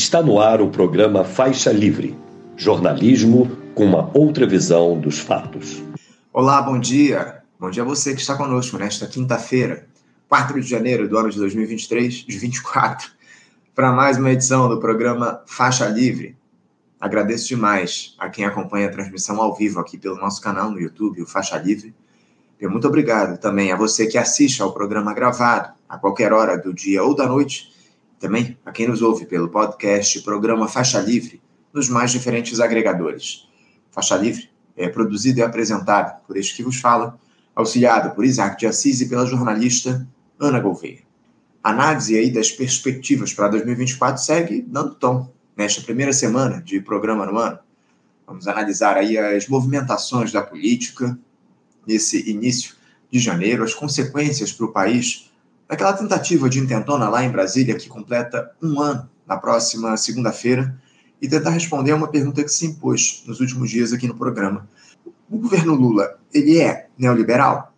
Está no ar o programa Faixa Livre, jornalismo com uma outra visão dos fatos. Olá, bom dia. Bom dia a você que está conosco nesta quinta-feira, 4 de janeiro do ano de 2023, de 24, para mais uma edição do programa Faixa Livre. Agradeço demais a quem acompanha a transmissão ao vivo aqui pelo nosso canal no YouTube, o Faixa Livre. E muito obrigado também a você que assiste ao programa gravado a qualquer hora do dia ou da noite também a quem nos ouve pelo podcast Programa Faixa Livre, nos mais diferentes agregadores. Faixa Livre é produzido e apresentado por este que vos fala, auxiliado por Isaac de Assis e pela jornalista Ana Gouveia. A análise aí das perspectivas para 2024 segue dando tom nesta primeira semana de programa no ano. Vamos analisar aí as movimentações da política nesse início de janeiro, as consequências para o país Naquela tentativa de intentona lá em Brasília, que completa um ano na próxima segunda-feira, e tentar responder a uma pergunta que se impôs nos últimos dias aqui no programa. O governo Lula, ele é neoliberal?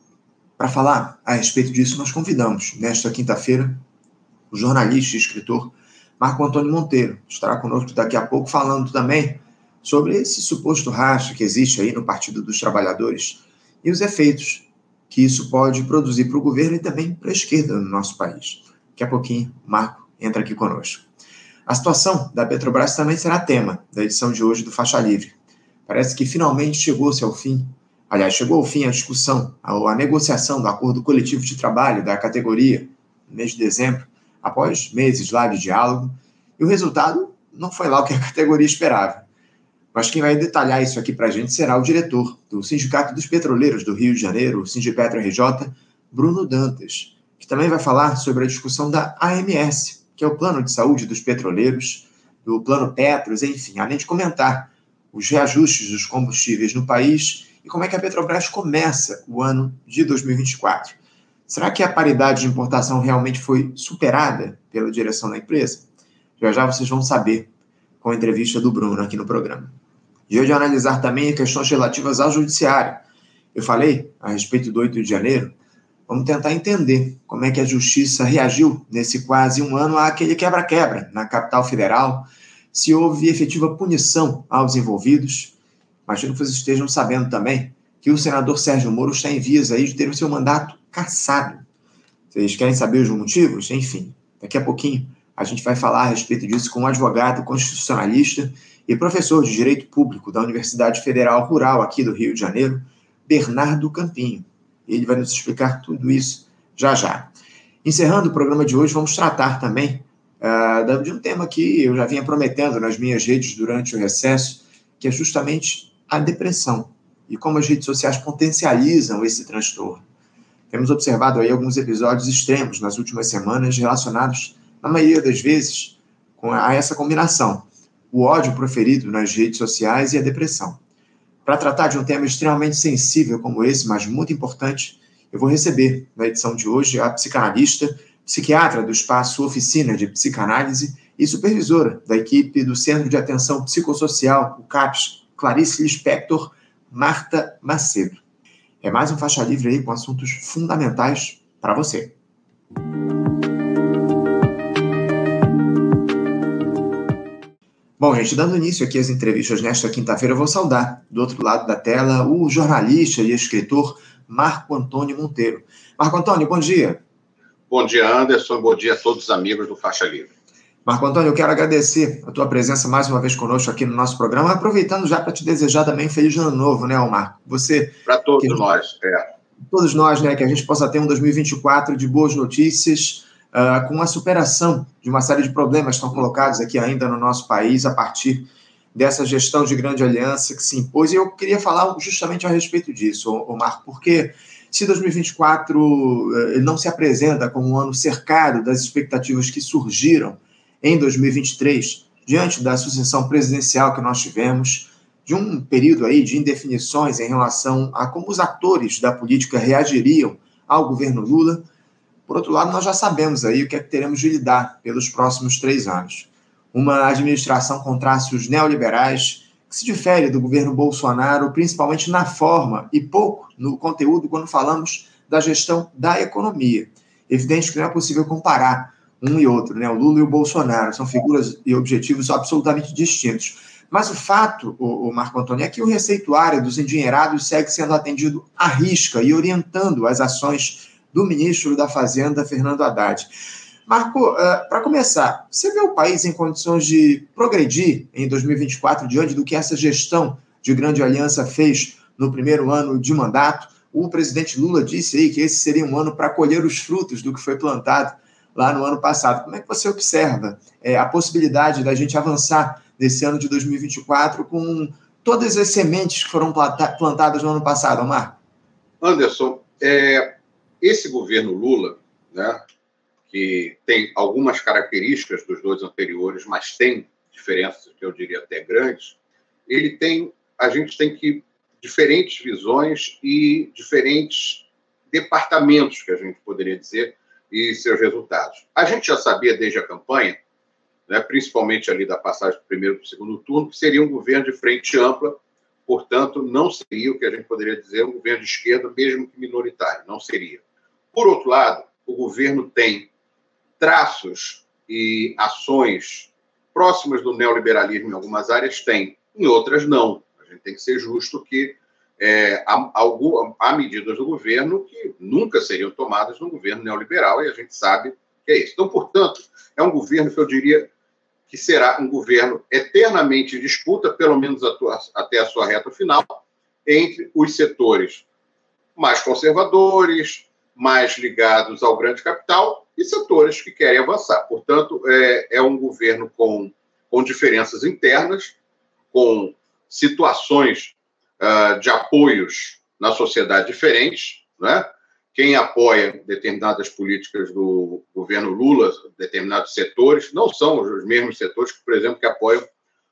Para falar a respeito disso, nós convidamos, nesta quinta-feira, o jornalista e escritor Marco Antônio Monteiro. Estará conosco daqui a pouco falando também sobre esse suposto racha que existe aí no Partido dos Trabalhadores e os efeitos que isso pode produzir para o governo e também para a esquerda no nosso país. Daqui a pouquinho, Marco entra aqui conosco. A situação da Petrobras também será tema da edição de hoje do Faixa Livre. Parece que finalmente chegou-se ao fim, aliás, chegou ao fim a discussão, a, negociação do acordo coletivo de trabalho da categoria, no mês de dezembro, após meses lá de diálogo, e o resultado não foi lá o que a categoria esperava. Mas quem vai detalhar isso aqui para a gente será o diretor do Sindicato dos Petroleiros do Rio de Janeiro, o Sindipetro RJ, Bruno Dantas, que também vai falar sobre a discussão da AMS, que é o Plano de Saúde dos Petroleiros, do Plano Petros, enfim, além de comentar os reajustes dos combustíveis no país e como é que a Petrobras começa o ano de 2024. Será que a paridade de importação realmente foi superada pela direção da empresa? Já já vocês vão saber com a entrevista do Bruno aqui no programa. E hoje analisar também questões relativas ao judiciário. Eu falei a respeito do 8 de janeiro. Vamos tentar entender como é que a justiça reagiu nesse quase um ano àquele quebra-quebra na capital federal, se houve efetiva punição aos envolvidos. Imagino que vocês estejam sabendo também que o senador Sérgio Moro está em vias aí de ter o seu mandato cassado. Vocês querem saber os motivos? Enfim, daqui a pouquinho a gente vai falar a respeito disso com um advogado constitucionalista e professor de Direito Público da Universidade Federal Rural aqui do Rio de Janeiro, Bernardo Campinho. Ele vai nos explicar tudo isso já já. Encerrando o programa de hoje, vamos tratar também uh, de um tema que eu já vinha prometendo nas minhas redes durante o recesso, que é justamente a depressão e como as redes sociais potencializam esse transtorno. Temos observado aí alguns episódios extremos nas últimas semanas relacionados, na maioria das vezes, com a essa combinação o ódio proferido nas redes sociais e a depressão. Para tratar de um tema extremamente sensível como esse, mas muito importante, eu vou receber na edição de hoje a psicanalista, psiquiatra do espaço Oficina de Psicanálise e supervisora da equipe do Centro de Atenção Psicossocial, o CAPS, Clarice Lispector, Marta Macedo. É mais um faixa livre aí com assuntos fundamentais para você. Bom, gente, dando início aqui às entrevistas nesta quinta-feira, eu vou saudar, do outro lado da tela, o jornalista e escritor Marco Antônio Monteiro. Marco Antônio, bom dia. Bom dia, Anderson. Bom dia a todos os amigos do Faixa Livre. Marco Antônio, eu quero agradecer a tua presença mais uma vez conosco aqui no nosso programa, aproveitando já para te desejar também um feliz ano novo, né, Marco? Você. Para todos que, nós, é. Todos nós, né, que a gente possa ter um 2024 de boas notícias, uh, com a superação de uma série de problemas que estão colocados aqui ainda no nosso país a partir dessa gestão de grande aliança que se impôs. E eu queria falar justamente a respeito disso, Omar, porque se 2024 uh, não se apresenta como um ano cercado das expectativas que surgiram em 2023, diante da sucessão presidencial que nós tivemos, de um período aí de indefinições em relação a como os atores da política reagiriam ao governo Lula, por outro lado, nós já sabemos aí o que é que teremos de lidar pelos próximos três anos. Uma administração com traços neoliberais que se difere do governo Bolsonaro, principalmente na forma e pouco no conteúdo quando falamos da gestão da economia. Evidente que não é possível comparar um e outro, né? O Lula e o Bolsonaro são figuras e objetivos absolutamente distintos. Mas o fato, o, Marco Antônio, é que o receituário dos endinheirados segue sendo atendido à risca e orientando as ações do ministro da Fazenda, Fernando Haddad. Marco, uh, para começar, você vê o país em condições de progredir em 2024 diante do que essa gestão de grande aliança fez no primeiro ano de mandato? O presidente Lula disse aí que esse seria um ano para colher os frutos do que foi plantado lá no ano passado. Como é que você observa é, a possibilidade da gente avançar nesse ano de 2024 com todas as sementes que foram plantadas no ano passado, Omar? Anderson, é, esse governo Lula, né, que tem algumas características dos dois anteriores, mas tem diferenças que eu diria até grandes, ele tem, a gente tem que diferentes visões e diferentes departamentos, que a gente poderia dizer, e seus resultados. A gente já sabia desde a campanha, né, principalmente ali da passagem do primeiro para o segundo turno, que seria um governo de frente ampla, portanto, não seria o que a gente poderia dizer um governo de esquerda, mesmo que minoritário, não seria. Por outro lado, o governo tem traços e ações próximas do neoliberalismo em algumas áreas, tem, em outras não. A gente tem que ser justo que é, há, há, medidas do governo que nunca seriam tomadas no governo neoliberal, e a gente sabe que é isso. Então, portanto, é um governo que eu diria que será um governo eternamente em disputa, pelo menos até a sua reta final, entre os setores mais conservadores, mais ligados ao grande capital e setores que querem avançar. Portanto, é, é um governo com, com diferenças internas, com situações uh, de apoios na sociedade diferentes, né? Quem apoia determinadas políticas do governo Lula, determinados setores, não são os mesmos setores que, por exemplo, que apoiam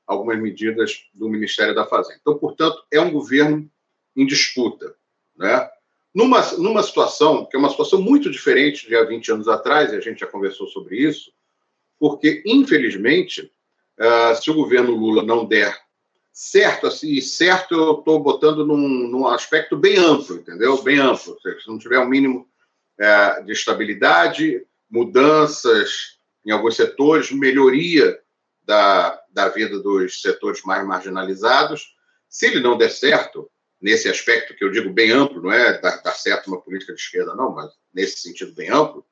algumas medidas do Ministério da Fazenda. Então, portanto, é um governo em disputa, né? Numa, numa situação que é uma situação muito diferente de há 20 anos atrás, e a gente já conversou sobre isso, porque, infelizmente, uh, se o governo Lula não der certo, assim, certo eu estou botando num, num, aspecto bem amplo, entendeu? Bem amplo. Se não tiver um mínimo é, de estabilidade, mudanças em alguns setores, melhoria da, da vida dos setores mais marginalizados, se ele não der certo, nesse aspecto que eu digo bem amplo, não é dar, dar certo uma política de esquerda, não, mas nesse sentido bem amplo,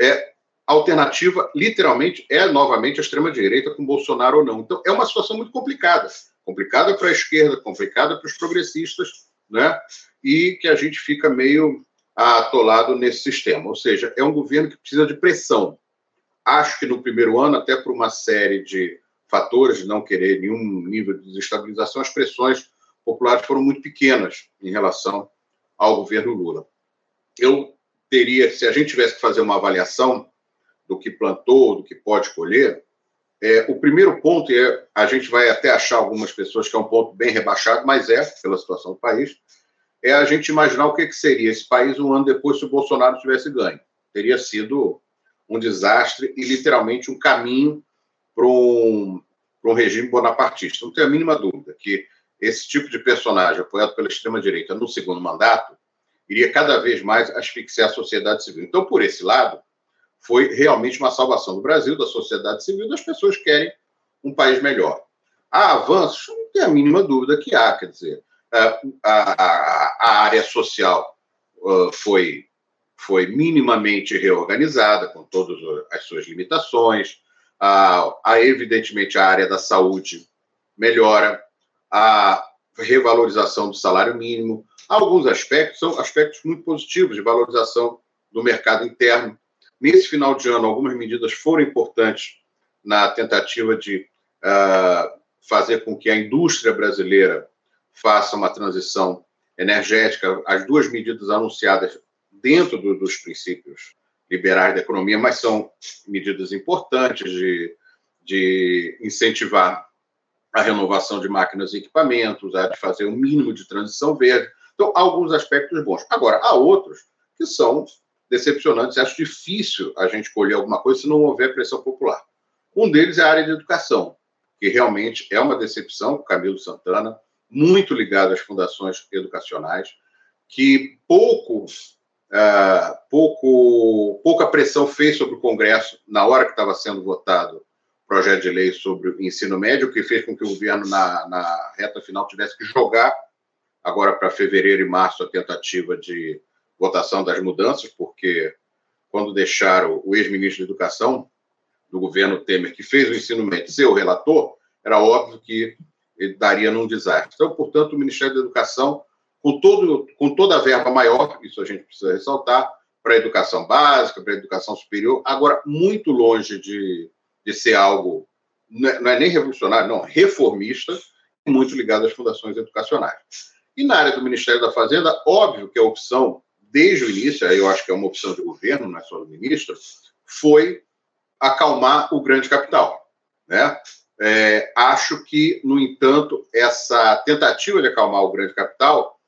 é, alternativa, literalmente, é novamente a extrema-direita com Bolsonaro ou não. Então, é uma situação muito complicada complicada para a esquerda, complicada para os progressistas, né? e que a gente fica meio atolado nesse sistema. Ou seja, é um governo que precisa de pressão. Acho que no primeiro ano, até por uma série de fatores de não querer nenhum nível de desestabilização, as pressões populares foram muito pequenas em relação ao governo Lula. Eu teria, se a gente tivesse que fazer uma avaliação do que plantou, do que pode colher, é, o primeiro ponto, é, a gente vai até achar algumas pessoas que é um ponto bem rebaixado, mas é, pela situação do país, é a gente imaginar o que, que seria esse país um ano depois se o Bolsonaro tivesse ganho. Teria sido um desastre e, literalmente, um caminho para um, um regime bonapartista. Não tenho a mínima dúvida que esse tipo de personagem, apoiado pela extrema-direita no segundo mandato, iria cada vez mais asfixiar a sociedade civil. Então, por esse lado, foi realmente uma salvação do Brasil, da sociedade civil, das pessoas que querem um país melhor. Há avanços? Não tem a mínima dúvida que há, quer dizer, a, a, a área social foi, foi minimamente reorganizada, com todas as suas limitações, a, evidentemente a área da saúde melhora, a revalorização do salário mínimo, alguns aspectos são aspectos muito positivos de valorização do mercado interno, Nesse final de ano, algumas medidas foram importantes na tentativa de uh, fazer com que a indústria brasileira faça uma transição energética. As duas medidas anunciadas dentro do, dos princípios liberais da economia, mas são medidas importantes de, de incentivar a renovação de máquinas e equipamentos, a de fazer um mínimo de transição verde. Então, alguns aspectos bons. Agora, há outros que são decepcionantes. Acho difícil a gente colher alguma coisa se não houver pressão popular. Um deles é a área de educação, que realmente é uma decepção, o Camilo Santana, muito ligado às fundações educacionais, que pouco uh, pouco, pouca pressão fez sobre o Congresso na hora que estava sendo votado o projeto de lei sobre o ensino médio, que fez com que o governo, na, na reta final, tivesse que jogar agora para fevereiro e março a tentativa de votação das mudanças, porque quando deixaram o ex-ministro da Educação do governo Temer, que fez o ensino médio, ser o relator, era óbvio que ele daria num desastre. Então, portanto, o Ministério da Educação, com, todo, com toda a verba maior, isso a gente precisa ressaltar, para a educação básica, para a educação superior, agora muito longe de, de ser algo, não é, não é nem revolucionário, não, reformista, muito ligado às fundações educacionais. E na área do Ministério da Fazenda, óbvio que a opção, desde o início, aí eu acho que é uma opção de governo, não é só do ministro, foi acalmar o grande capital. Né? É, acho que, no entanto, essa tentativa de acalmar o grande capital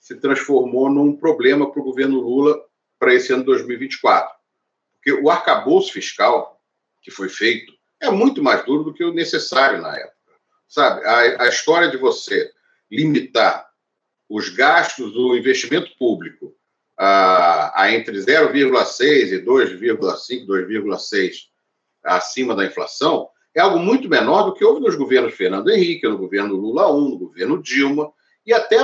se transformou num problema para o governo Lula para esse ano 2024. Porque o arcabouço fiscal que foi feito é muito mais duro do que o necessário na época. Sabe, a, a história de você limitar os gastos do investimento público a, a entre 0,6 e 2,5, 2,6 acima da inflação, é algo muito menor do que houve nos governos Fernando Henrique, no governo Lula I, no governo Dilma, e até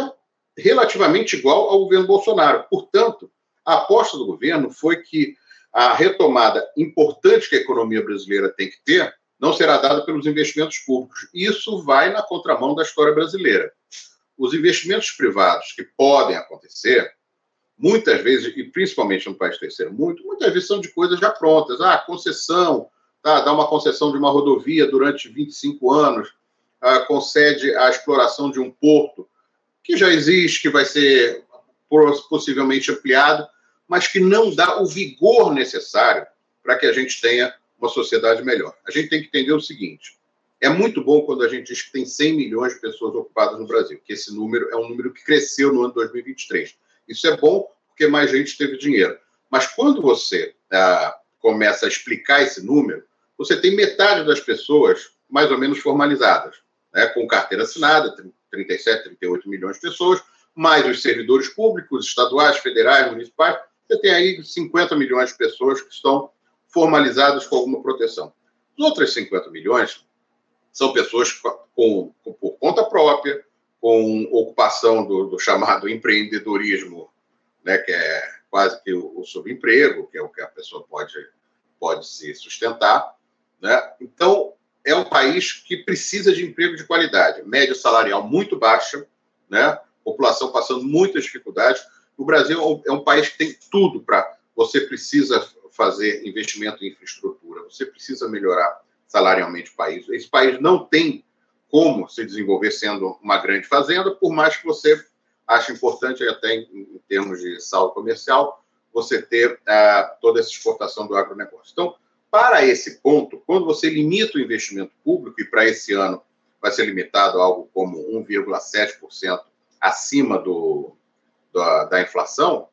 relativamente igual ao governo Bolsonaro. Portanto, a aposta do governo foi que a retomada importante que a economia brasileira tem que ter não será dada pelos investimentos públicos. Isso vai na contramão da história brasileira. Os investimentos privados que podem acontecer, muitas vezes, e principalmente no país terceiro muito, muitas vezes são de coisas já prontas. Ah, concessão, tá, dá uma concessão de uma rodovia durante 25 anos, ah, concede a exploração de um porto que já existe, que vai ser possivelmente ampliado, mas que não dá o vigor necessário para que a gente tenha uma sociedade melhor. A gente tem que entender o seguinte: é muito bom quando a gente diz que tem 100 milhões de pessoas ocupadas no Brasil, que esse número é um número que cresceu no ano 2023. Isso é bom porque mais gente teve dinheiro. Mas quando você ah, começa a explicar esse número, você tem metade das pessoas mais ou menos formalizadas, né, com carteira assinada, 37, 38 milhões de pessoas, mais os servidores públicos, estaduais, federais, municipais, você tem aí 50 milhões de pessoas que estão formalizadas com alguma proteção. Os outros 50 milhões são pessoas com, com por conta própria, com ocupação do, do, chamado empreendedorismo, né, que é quase que o, o subemprego, que é o que a pessoa pode, pode se sustentar, né? Então, é um país que precisa de emprego de qualidade. Média salarial muito baixa, né? população passando muitas dificuldades. O Brasil é um país que tem tudo para. Você precisa fazer investimento em infraestrutura, você precisa melhorar salarialmente o país. Esse país não tem como se desenvolver sendo uma grande fazenda, por mais que você ache importante, até em, em termos de saldo comercial, você ter uh, toda essa exportação do agronegócio. Então, para esse ponto, quando você limita o investimento público, e para esse ano vai ser limitado a algo como 1,7% acima do, da, da inflação,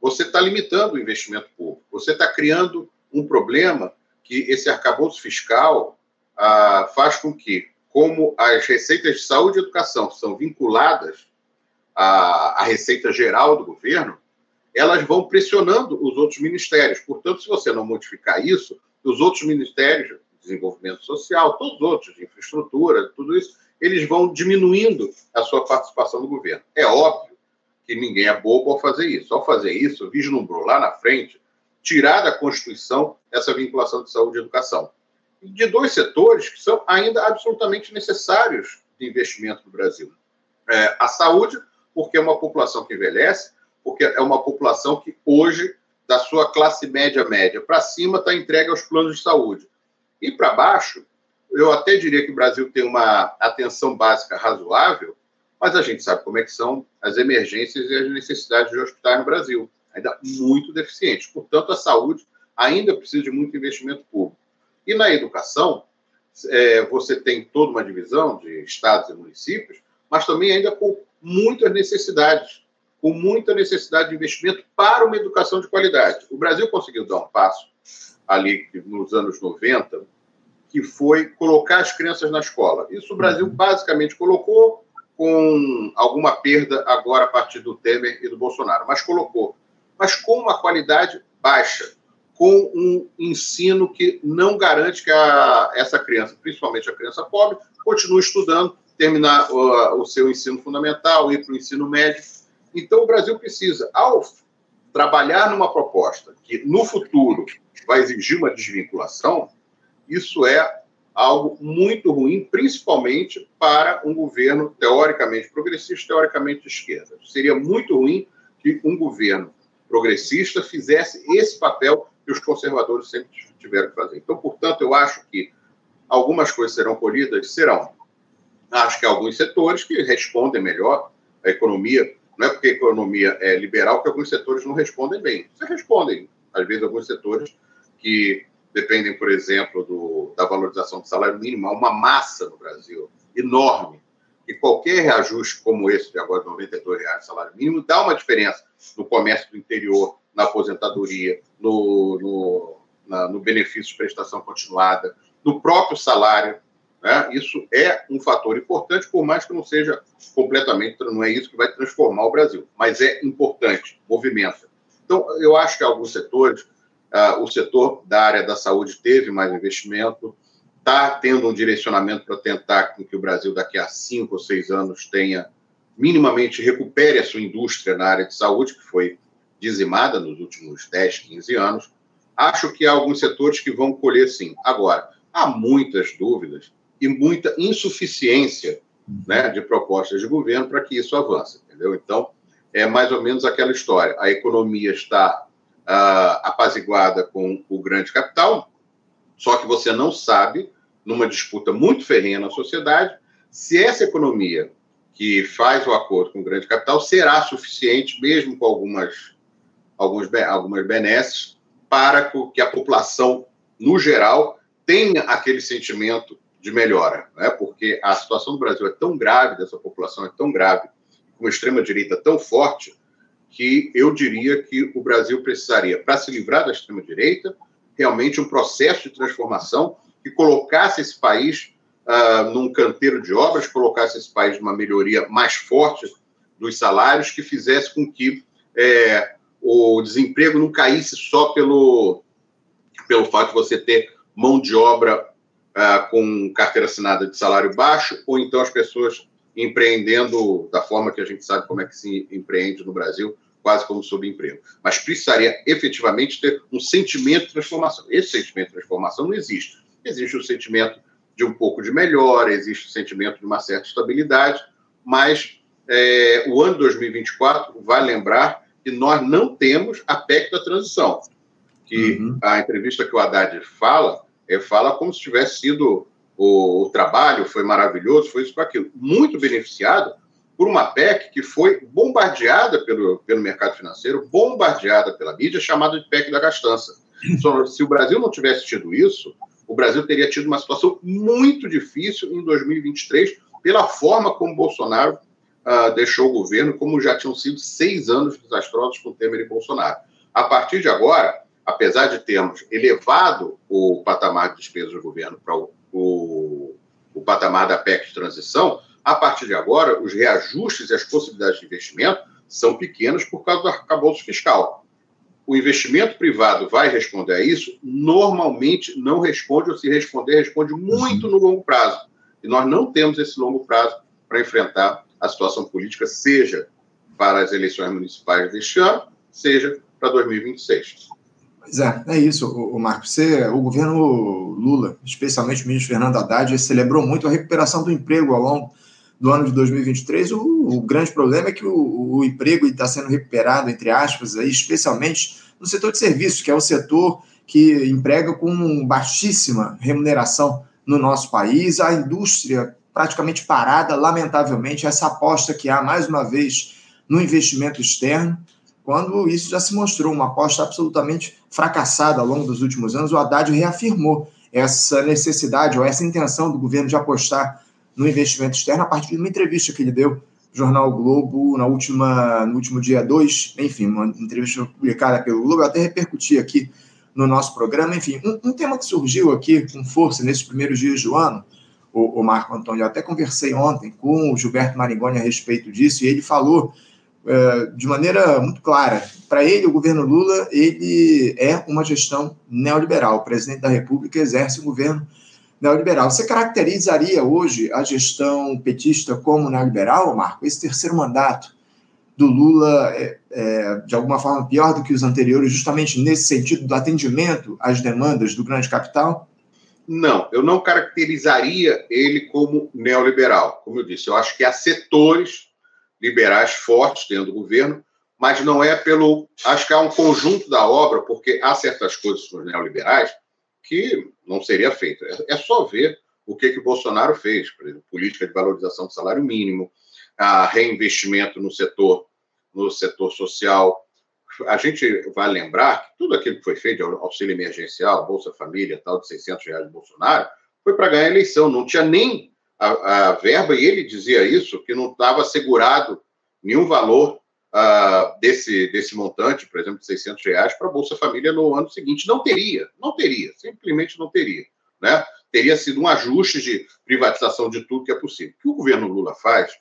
você está limitando o investimento público. Você está criando um problema que esse arcabouço fiscal ah, faz com que, como as receitas de saúde e educação são vinculadas à, à receita geral do governo, elas vão pressionando os outros ministérios. Portanto, se você não modificar isso, os outros ministérios, desenvolvimento social, todos os outros, infraestrutura, tudo isso, eles vão diminuindo a sua participação no governo. É óbvio que ninguém é bobo ao fazer isso. Ao fazer isso, vislumbrou lá na frente tirar da Constituição essa vinculação de saúde e educação. De dois setores que são ainda absolutamente necessários de investimento no Brasil. É, a saúde, porque é uma população que envelhece, porque é uma população que hoje da sua classe média média para cima está entregue aos planos de saúde. E para baixo, eu até diria que o Brasil tem uma atenção básica razoável, mas a gente sabe como é que são as emergências e as necessidades de hospitais no Brasil, ainda muito deficientes. Portanto, a saúde ainda precisa de muito investimento público. E na educação, é, você tem toda uma divisão de estados e municípios, mas também ainda com muitas necessidades com muita necessidade de investimento para uma educação de qualidade. O Brasil conseguiu dar um passo ali nos anos 90, que foi colocar as crianças na escola. Isso o Brasil basicamente colocou com alguma perda agora a partir do Temer e do Bolsonaro, mas colocou mas com uma qualidade baixa, com um ensino que não garante que a, essa criança, principalmente a criança pobre, continue estudando, terminar o, o seu ensino fundamental, ir para o ensino médio. Então, o Brasil precisa, ao trabalhar numa proposta que no futuro vai exigir uma desvinculação, isso é algo muito ruim, principalmente para um governo teoricamente progressista, teoricamente de esquerda. Seria muito ruim que um governo progressista fizesse esse papel que os conservadores sempre tiveram que fazer. Então, portanto, eu acho que algumas coisas serão colhidas, serão. Acho que alguns setores que respondem melhor à economia, não é porque a economia é liberal que alguns setores não respondem bem. Você respondem, às vezes, alguns setores que dependem, por exemplo, do, da valorização do salário mínimo, há uma massa no Brasil enorme. E qualquer reajuste como esse de agora, 92 reais salário mínimo, dá uma diferença no comércio do interior, na aposentadoria, no, no, na, no benefício de prestação continuada, no próprio salário. Né? Isso é um fator importante, por mais que não seja completamente, não é isso que vai transformar o Brasil, mas é importante, movimenta. Então, eu acho que alguns setores Uh, o setor da área da saúde teve mais investimento, está tendo um direcionamento para tentar que o Brasil, daqui a cinco ou seis anos, tenha minimamente recupere a sua indústria na área de saúde, que foi dizimada nos últimos 10, 15 anos. Acho que há alguns setores que vão colher sim. Agora, há muitas dúvidas e muita insuficiência né, de propostas de governo para que isso avance, entendeu? Então, é mais ou menos aquela história. A economia está uh, apaziguada com o grande capital, só que você não sabe, numa disputa muito ferrenha na sociedade, se essa economia que faz o acordo com o grande capital será suficiente, mesmo com algumas, alguns, algumas benesses, para que a população, no geral, tenha aquele sentimento de melhora, né? porque a situação do Brasil é tão grave, dessa população é tão grave, com uma extrema-direita tão forte, que eu diria que o Brasil precisaria, para se livrar da extrema-direita, realmente um processo de transformação que colocasse esse país uh, num canteiro de obras, colocasse esse país numa melhoria mais forte dos salários, que fizesse com que é, o desemprego não caísse só pelo, pelo fato de você ter mão de obra uh, com carteira assinada de salário baixo, ou então as pessoas empreendendo da forma que a gente sabe como é que se empreende no Brasil, quase como subemprego. Mas precisaria efetivamente ter um sentimento de transformação. Esse sentimento de transformação não existe. Existe o sentimento de um pouco de melhora, existe o sentimento de uma certa estabilidade, mas é, o ano 2024 vai lembrar que nós não temos a PEC da transição. Que uhum. a entrevista que o Haddad fala, é, fala como se tivesse sido o, o trabalho, foi maravilhoso, foi isso com aquilo. Muito beneficiado por uma PEC que foi bombardeada pelo, pelo mercado financeiro, bombardeada pela mídia, chamada de PEC da gastança. Se o Brasil não tivesse tido isso, o Brasil teria tido uma situação muito difícil em 2023, pela forma como Bolsonaro uh, deixou o governo, como já tinham sido seis anos desastrosos com Temer e Bolsonaro. A partir de agora, apesar de termos elevado o patamar de despesas do governo para o, o, o patamar da PEC de transição, a partir de agora, os reajustes e as possibilidades de investimento são pequenas por causa do arcabouço fiscal. O investimento privado vai responder a isso? Normalmente não responde, ou se responder, responde muito no longo prazo. E nós não temos esse longo prazo para enfrentar a situação política, seja para as eleições municipais deste ano, seja para 2026. Pois é, é isso, o, Marcos. Você, o governo Lula, especialmente o ministro Fernando Haddad, celebrou muito a recuperação do emprego ao longo do ano de 2023, o, o grande problema é que o, o emprego está sendo recuperado, entre aspas, aí, especialmente no setor de serviços, que é o setor que emprega com baixíssima remuneração no nosso país, a indústria praticamente parada, lamentavelmente, essa aposta que há, mais uma vez, no investimento externo, quando isso já se mostrou uma aposta absolutamente fracassada ao longo dos últimos anos, o Haddad reafirmou essa necessidade ou essa intenção do governo de apostar no investimento externo a partir de uma entrevista que ele deu Jornal Globo na última, no último dia 2, enfim, uma entrevista publicada pelo Globo, eu até repercuti aqui no nosso programa. Enfim, um, um, tema que surgiu aqui com força nesses primeiros dias do ano, o, o Marco Antônio, eu até conversei ontem com o Gilberto Maringoni a respeito disso, e ele falou de maneira muito clara. Para ele, o governo Lula, ele é uma gestão neoliberal. O presidente da República exerce um governo neoliberal. Você caracterizaria hoje a gestão petista como neoliberal, Marco? Esse terceiro mandato do Lula é, é, de alguma forma pior do que os anteriores, justamente nesse sentido do atendimento às demandas do grande capital? Não, eu não caracterizaria ele como neoliberal. Como eu disse, eu acho que há setores liberais fortes dentro do governo, mas não é pelo. Acho que há um conjunto da obra, porque há certas coisas dos neoliberais que não seria feito. É, é só ver o que, que Bolsonaro fez, por exemplo, política de valorização do salário mínimo, a reinvestimento no setor, no setor social. A gente vai lembrar que tudo aquilo que foi feito, auxílio emergencial, Bolsa Família, tal, de 600 reais do Bolsonaro, foi para ganhar a eleição. Não tinha nem a, a verba, e ele dizia isso, que não estava assegurado nenhum valor uh, desse, desse montante, por exemplo, de 600 reais, para a Bolsa Família no ano seguinte. Não teria, não teria, simplesmente não teria. Né? Teria sido um ajuste de privatização de tudo que é possível. O que o governo Lula faz,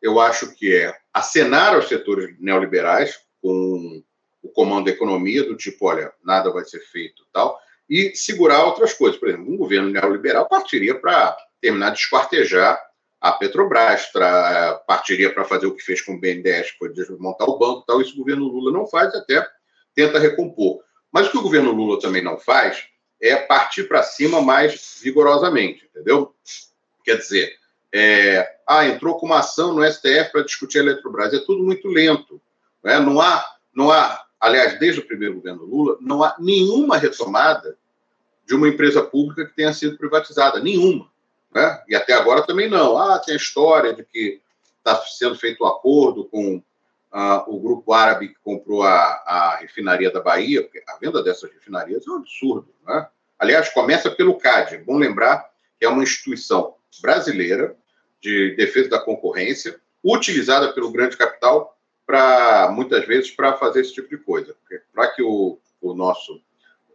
eu acho que é acenar aos setores neoliberais com o comando da economia, do tipo, olha, nada vai ser feito tal, e segurar outras coisas. Por exemplo, um governo neoliberal partiria para terminar de esquartejar a Petrobras, tra, partiria para fazer o que fez com o BNDES, que foi desmontar o banco tal. Isso o governo Lula não faz, até tenta recompor. Mas o que o governo Lula também não faz é partir para cima mais vigorosamente, entendeu? Quer dizer, é, ah, entrou com uma ação no STF para discutir a Eletrobras. É tudo muito lento. Né? Não, há, não há, aliás, desde o primeiro governo Lula, não há nenhuma retomada de uma empresa pública que tenha sido privatizada. Nenhuma. Né? E até agora também não. Ah, tem a história de que está sendo feito um acordo com ah, o grupo árabe que comprou a, a, refinaria da Bahia, porque a venda dessas refinarias é um absurdo. Né? Aliás, começa pelo CAD. É bom lembrar que é uma instituição brasileira de defesa da concorrência, utilizada pelo grande capital para muitas vezes para fazer esse tipo de coisa. Para que o, o nosso,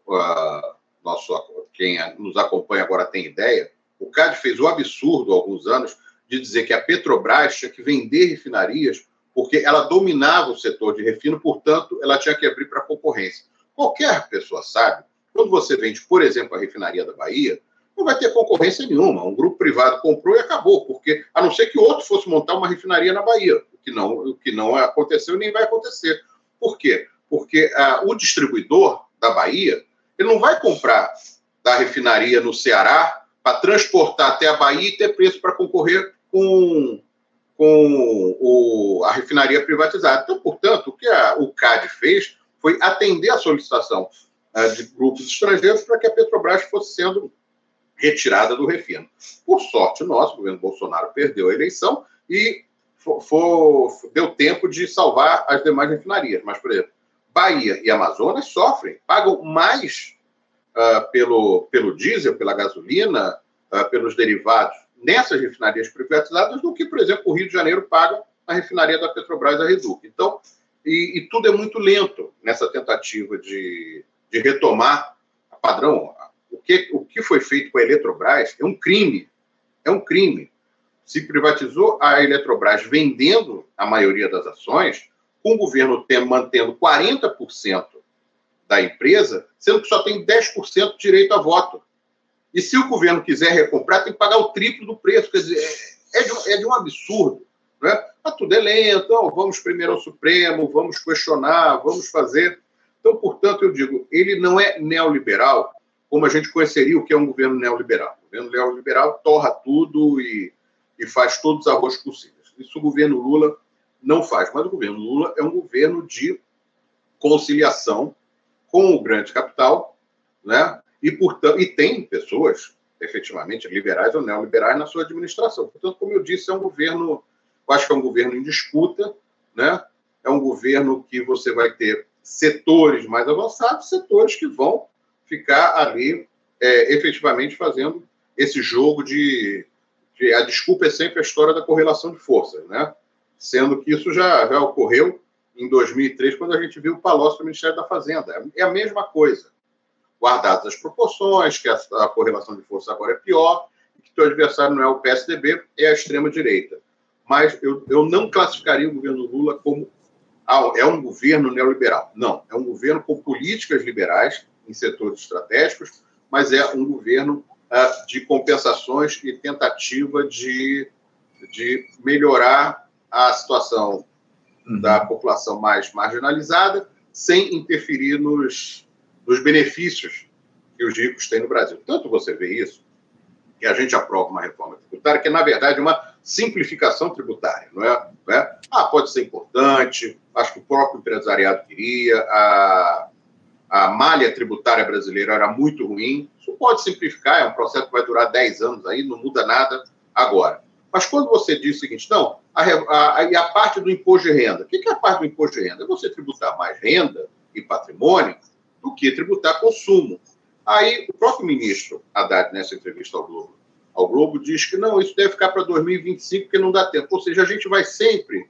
uh, nosso quem nos acompanha agora tenha ideia, o CAD fez o absurdo há alguns anos de dizer que a Petrobras tinha que vender refinarias porque ela dominava o setor de refino, portanto, ela tinha que abrir para concorrência. Qualquer pessoa sabe, quando você vende, por exemplo, a refinaria da Bahia, não vai ter concorrência nenhuma. Um grupo privado comprou e acabou, porque a não ser que outro fosse montar uma refinaria na Bahia, o que não, o que não aconteceu e nem vai acontecer. Por quê? Porque ah, o distribuidor da Bahia ele não vai comprar da refinaria no Ceará para transportar até a Bahia e ter preço para concorrer com, com o, a refinaria privatizada. Então, portanto, o que a, o CAD fez foi atender a solicitação uh, de grupos estrangeiros para que a Petrobras fosse sendo retirada do refino. Por sorte nossa, o governo Bolsonaro perdeu a eleição e for, for, deu tempo de salvar as demais refinarias. Mas, por exemplo, Bahia e Amazonas sofrem, pagam mais uh, pelo, pelo diesel, pela gasolina, uh, pelos derivados nessas refinarias privatizadas do que, por exemplo, o Rio de Janeiro paga na refinaria da Petrobras, a Reduc. Então, e, e, tudo é muito lento nessa tentativa de, de retomar a padrão. O que, o que foi feito com a Eletrobras é um crime. É um crime. Se privatizou a Eletrobras vendendo a maioria das ações, com o governo tem, mantendo 40% da empresa, sendo que só tem 10% de direito a voto. E se o governo quiser recomprar, tem que pagar o triplo do preço. Quer dizer, é, é de, é de um absurdo. Né? Mas tudo é lento, então, vamos primeiro ao Supremo, vamos questionar, vamos fazer. Então, portanto, eu digo, ele não é neoliberal como a gente conheceria o que é um governo neoliberal. O governo neoliberal torra tudo e, e faz todos os arroz possíveis. Isso o governo Lula não faz. Mas o governo Lula é um governo de conciliação com o grande capital, né? E, portanto, e tem pessoas, efetivamente, liberais ou neoliberais na sua administração. Portanto, como eu disse, é um governo, eu acho que é um governo em disputa, né? É um governo que você vai ter setores mais avançados, setores que vão ficar ali é, efetivamente fazendo esse jogo de, de, A desculpa é sempre a história da correlação de forças, né? Sendo que isso já, já ocorreu em 2003, quando a gente viu o Palocci do Ministério da Fazenda. É a mesma coisa. Guardadas as proporções, que a, correlação de força agora é pior, que o adversário não é o PSDB, é a extrema-direita. mas eu, eu não classificaria o governo Lula como ah, é um governo neoliberal. Não, é um governo com políticas liberais em setores estratégicos, mas é um governo ah, de compensações e tentativa de, de melhorar a situação. Da população mais marginalizada, sem interferir nos, nos benefícios que os ricos têm no Brasil. Tanto você vê isso, que a gente aprova uma reforma tributária, que é, na verdade, uma simplificação tributária, não é? Não é? Ah, pode ser importante, acho que o próprio empresariado queria, a, a malha tributária brasileira era muito ruim. Isso pode simplificar, é um processo que vai durar 10 anos aí, não muda nada agora. Mas quando você diz o seguinte, não, a, a, a, a parte do imposto de renda, o que é a parte do imposto de renda? É você tributar mais renda e patrimônio do que tributar consumo. Aí o próprio ministro Haddad, nessa entrevista ao Globo, ao Globo diz que não, isso deve ficar para 2025, porque não dá tempo. Ou seja, a gente vai sempre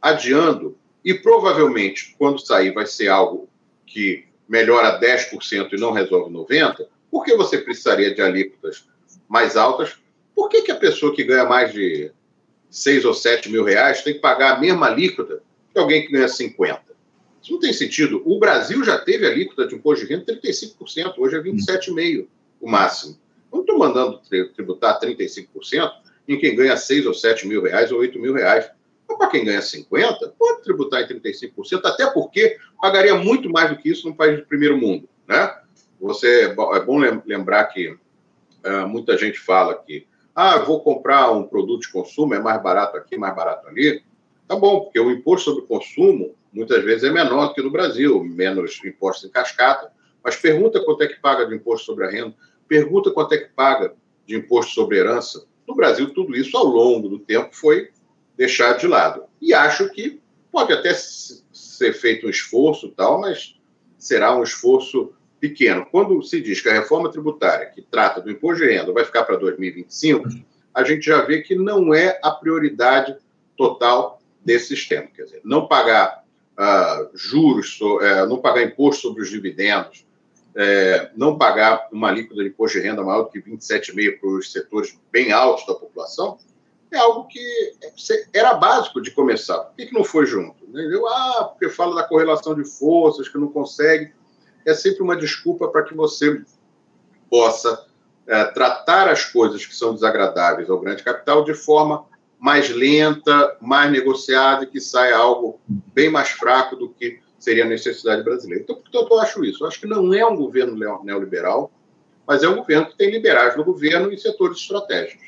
adiando e provavelmente, quando sair, vai ser algo que melhora 10% e não resolve 90%, por que você precisaria de alíquotas mais altas? Por que, que a pessoa que ganha mais de 6 ou 7 mil reais tem que pagar a mesma alíquota que alguém que ganha 50? Isso não tem sentido. O Brasil já teve alíquota de imposto de renda 35%, hoje é 27,5% o máximo. Não estou mandando tributar 35% em quem ganha 6 ou 7 mil reais ou 8 mil reais. Mas para quem ganha 50, pode tributar em 35%, até porque pagaria muito mais do que isso num país de primeiro mundo. Né? Você, é bom lembrar que uh, muita gente fala que ah, vou comprar um produto de consumo, é mais barato aqui, mais barato ali. Tá bom, porque o imposto sobre consumo muitas vezes é menor do que no Brasil, menos impostos em cascata. Mas pergunta quanto é que paga de imposto sobre a renda, pergunta quanto é que paga de imposto sobre herança. No Brasil, tudo isso, ao longo do tempo, foi deixar de lado. E acho que pode até ser feito um esforço tal, mas será um esforço pequeno. Quando se diz que a reforma tributária, que trata do imposto de renda, vai ficar para 2025, a gente já vê que não é a prioridade total desse sistema. Quer dizer, não pagar uh, juros, uh, não pagar imposto sobre os dividendos, uh, não pagar uma alíquota de imposto de renda maior do que 27,5% para os setores bem altos da população, é algo que era básico de começar. Por que, que não foi junto? Ah, porque fala da correlação de forças, que não consegue. É sempre uma desculpa para que você possa é, tratar as coisas que são desagradáveis ao grande capital de forma mais lenta, mais negociada, e que saia algo bem mais fraco do que seria a necessidade brasileira. Então, portanto, eu acho isso. Eu acho que não é um governo neoliberal, mas é um governo que tem liberais no governo em setores estratégicos.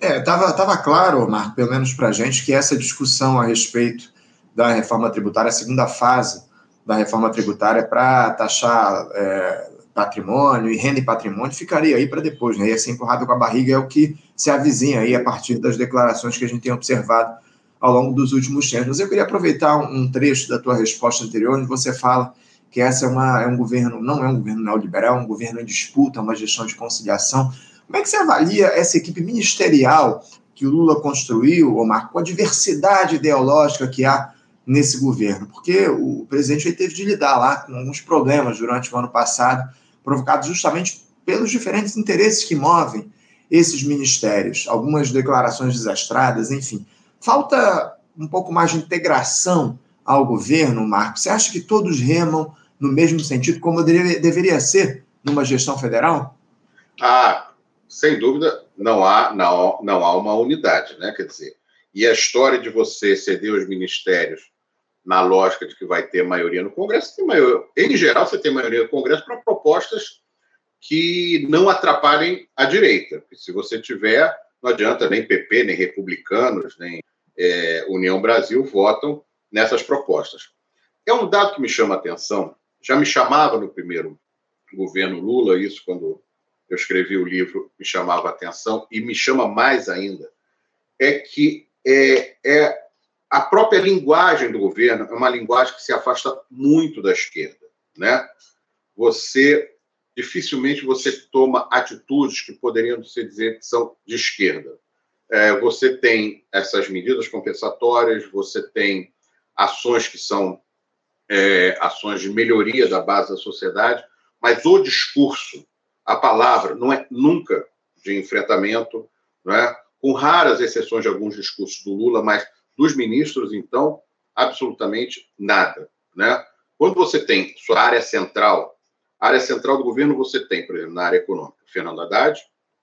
É, estava tava claro, Marco, pelo menos para a gente, que essa discussão a respeito da reforma tributária, a segunda fase da reforma tributária para taxar é, patrimônio e renda e patrimônio, ficaria aí para depois, né? ia ser empurrado com a barriga, é o que se avizinha aí a partir das declarações que a gente tem observado ao longo dos últimos tempos. Eu queria aproveitar um trecho da tua resposta anterior, onde você fala que essa é, uma, é um governo, não é um governo neoliberal, é um governo em disputa, uma gestão de conciliação. Como é que você avalia essa equipe ministerial que o Lula construiu, Omar, com a diversidade ideológica que há nesse governo? Porque o presidente teve de lidar lá com alguns problemas durante o ano passado, provocados justamente pelos diferentes interesses que movem esses ministérios, algumas declarações desastradas, enfim. Falta um pouco mais de integração ao governo, Marco? Você acha que todos remam no mesmo sentido, como deveria ser numa gestão federal? Ah, sem dúvida, não há, não, não há uma unidade, né? Quer dizer, e a história de você ceder os ministérios na lógica de que vai ter maioria no Congresso, tem em geral, você tem maioria no Congresso para propostas que não atrapalhem a direita. Porque se você tiver, não adianta nem PP, nem republicanos, nem é, União Brasil votam nessas propostas. É um dado que me chama a atenção, já me chamava no primeiro governo Lula, isso quando eu escrevi o livro, me chamava a atenção, e me chama mais ainda, é que é, é a própria linguagem do governo é uma linguagem que se afasta muito da esquerda. Né? Você dificilmente você toma atitudes que poderiam se dizer que são de esquerda. É, você tem essas medidas compensatórias, você tem ações que são é, ações de melhoria da base da sociedade, mas o discurso a palavra não é nunca de enfrentamento, não é? com raras exceções de alguns discursos do Lula, mas dos ministros, então, absolutamente nada. Né? Quando você tem sua área central, área central do governo você tem, por exemplo, na área econômica, Fernando Haddad,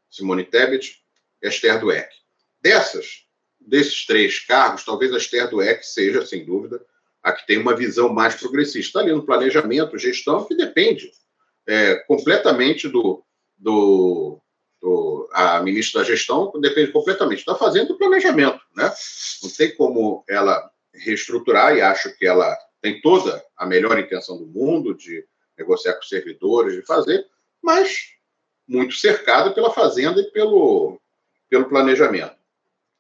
Simone Tebet, Esther Dweck. Dessas, desses três cargos, talvez a Esther Dweck seja, sem dúvida, a que tem uma visão mais progressista. Está ali no planejamento, gestão, que depende é, completamente do, do, do, A ministra da gestão depende completamente. Está fazendo o planejamento. Né? Não tem como ela reestruturar, e acho que ela tem toda a melhor intenção do mundo de negociar com servidores, de fazer, mas muito cercada pela fazenda e pelo, pelo planejamento.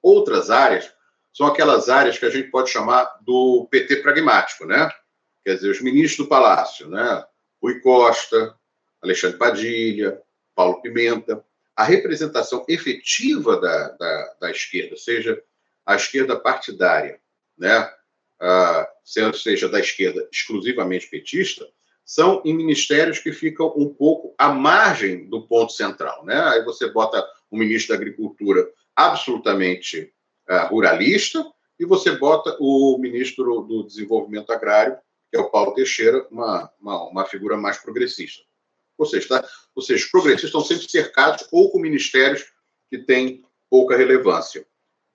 Outras áreas são aquelas áreas que a gente pode chamar do PT pragmático, né? Quer dizer, os ministros do Palácio, né? Rui Costa, Alexandre Padilha, Paulo Pimenta, a representação efetiva da, da, da esquerda, seja a esquerda partidária, né? Ah, seja da esquerda exclusivamente petista, são em ministérios que ficam um pouco à margem do ponto central. Né? Aí você bota o ministro da Agricultura absolutamente uh, ruralista e você bota o ministro do Desenvolvimento Agrário, que é o Paulo Teixeira, uma, uma, uma figura mais progressista. Ou seja, tá? ou seja, os progressistas estão sempre cercados ou com ministérios que têm pouca relevância.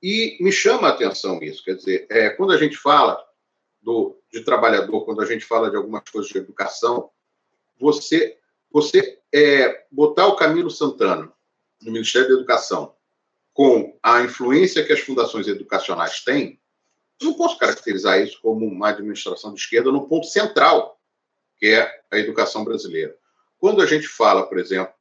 E me chama a atenção isso, quer dizer, é, quando a gente fala do, de trabalhador, quando a gente fala de algumas coisas de educação, você, você é, botar o Camilo Santana no Ministério da Educação com a influência que as fundações educacionais têm, eu não posso caracterizar isso como uma administração de esquerda no ponto central, que é a educação brasileira. Quando a gente fala, por exemplo,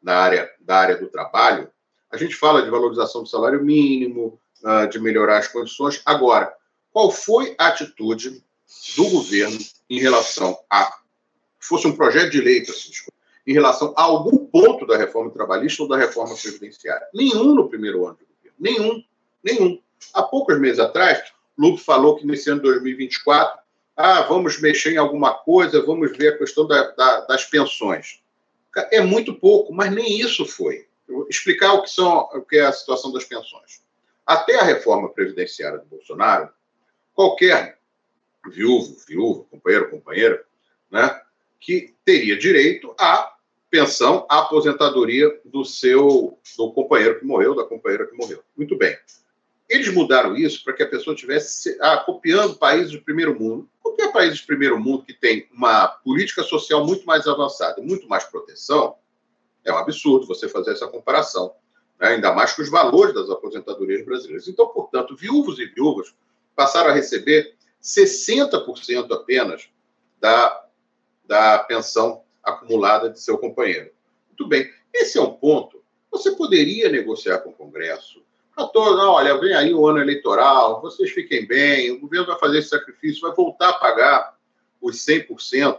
na área da área do trabalho, a gente fala de valorização do salário mínimo, ah, de melhorar as condições. Agora, qual foi a atitude do governo em relação a fosse um projeto de lei, assim, em relação a algum ponto da reforma trabalhista ou da reforma previdenciária? Nenhum no primeiro ano de governo. Nenhum. Nenhum. Há poucos meses atrás, Lupe falou que nesse ano de 2024, ah, vamos mexer em alguma coisa, vamos ver a questão da, da, das pensões. É muito pouco, mas nem isso foi. vou explicar o que, são, o que é a situação das pensões. Até a reforma previdenciária do Bolsonaro, qualquer viúvo, viúva, companheiro, companheira, né, que teria direito à pensão, à aposentadoria do seu do companheiro que morreu, da companheira que morreu. Muito bem. Eles mudaram isso para que a pessoa tivesse ah, copiando países do primeiro mundo. Qualquer país do primeiro mundo que tem uma política social muito mais avançada muito mais proteção, é um absurdo você fazer essa comparação, né? ainda mais com os valores das aposentadorias brasileiras. Então, portanto, viúvos e viúvas passaram a receber 60% apenas da, da pensão acumulada de seu companheiro. Muito bem, esse é um ponto. Você poderia negociar com o Congresso. Todos, olha, vem aí o ano eleitoral, vocês fiquem bem, o governo vai fazer esse sacrifício, vai voltar a pagar os 100%.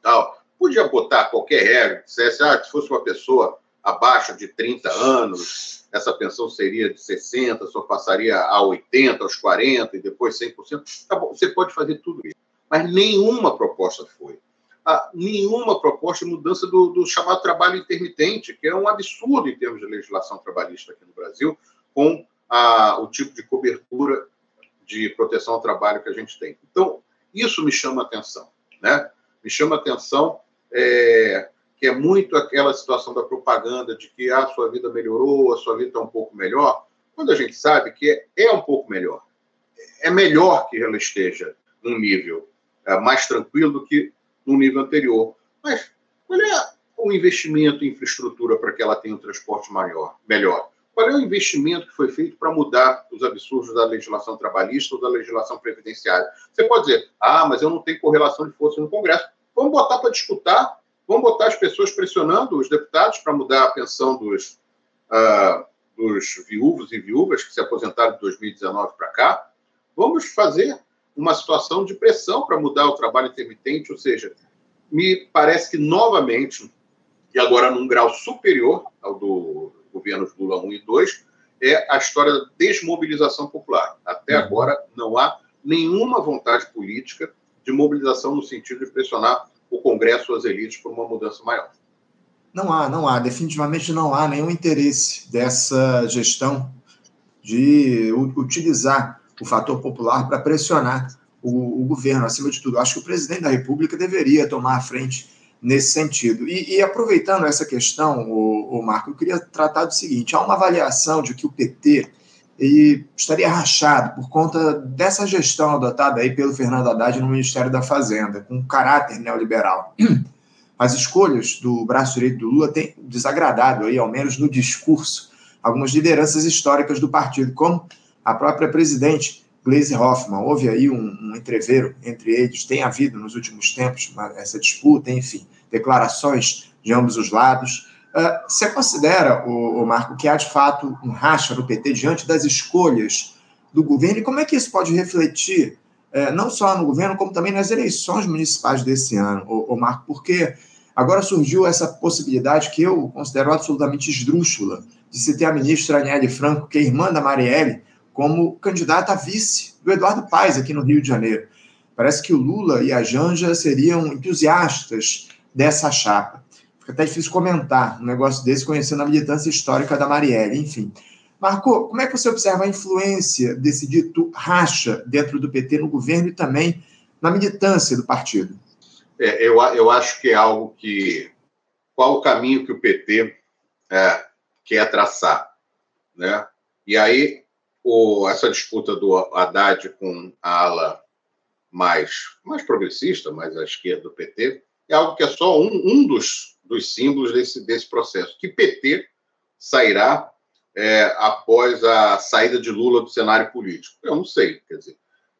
Tal. Podia botar qualquer regra, dissesse, ah, se fosse uma pessoa abaixo de 30 anos, essa pensão seria de 60, só passaria a 80, aos 40 e depois 100%. Tá bom, você pode fazer tudo isso. Mas nenhuma proposta foi. Ah, nenhuma proposta de mudança do, do, chamado trabalho intermitente, que é um absurdo em termos de legislação trabalhista aqui no Brasil, com a, o tipo de cobertura de proteção ao trabalho que a gente tem. Então, isso me chama atenção. Né? Me chama atenção é, que é muito aquela situação da propaganda de que ah, a sua vida melhorou, a sua vida está um pouco melhor, quando a gente sabe que é, é, um pouco melhor. É melhor que ela esteja num nível é, mais tranquilo do que no nível anterior. Mas qual é o investimento em infraestrutura para que ela tenha um transporte maior, melhor? Qual é o investimento que foi feito para mudar os absurdos da legislação trabalhista ou da legislação previdenciária? Você pode dizer, ah, mas eu não tenho correlação de força no Congresso. Vamos botar para disputar Vamos botar as pessoas pressionando os deputados para mudar a pensão dos, uh, dos viúvos e viúvas que se aposentaram de 2019 para cá. Vamos fazer uma situação de pressão para mudar o trabalho intermitente, ou seja, me parece que novamente, e agora num grau superior ao do governo Lula 1 e 2, é a história da desmobilização popular. Até agora não há nenhuma vontade política de mobilização no sentido de pressionar o Congresso, as elites, por uma mudança maior. Não há, não há, definitivamente não há nenhum interesse dessa gestão de utilizar o fator popular para pressionar o, o, governo, acima de tudo. Acho que o presidente da República deveria tomar a frente nesse sentido. E, e aproveitando essa questão, o, o, Marco, eu queria tratar do seguinte: há uma avaliação de que o PT ele estaria rachado por conta dessa gestão adotada aí pelo Fernando Haddad no Ministério da Fazenda, com caráter neoliberal. As escolhas do braço direito do Lula têm desagradado aí, ao menos no discurso, algumas lideranças históricas do partido, como a própria presidente Gleisi Hoffmann. Houve aí um, um entreveiro entre eles, tem havido nos últimos tempos essa disputa, enfim, declarações de ambos os lados. Uh, você considera, o, o, Marco, que há de fato um racha no PT diante das escolhas do governo? E como é que isso pode refletir, uh, não só no governo, como também nas eleições municipais desse ano, o, o Marco? Porque agora surgiu essa possibilidade que eu considero absolutamente esdrúxula de se ter a ministra Aniele Franco, que é irmã da Marielle, como candidata a vice do Eduardo Paes aqui no Rio de Janeiro. Parece que o Lula e a Janja seriam entusiastas dessa chapa. Fica até difícil comentar um negócio desse conhecendo a militância histórica da Marielle, enfim. Marco, como é que você observa a influência desse dito racha dentro do PT no governo e também na militância do partido? É, eu, eu acho que é algo que. Qual o caminho que o PT é, quer traçar? Né? E aí o, essa disputa do Haddad com a ala mais, mais progressista, mais à esquerda do PT, é algo que é só um, um dos, dos símbolos desse, desse processo. Que PT sairá é, após a saída de Lula do cenário político? Eu não sei, quer dizer.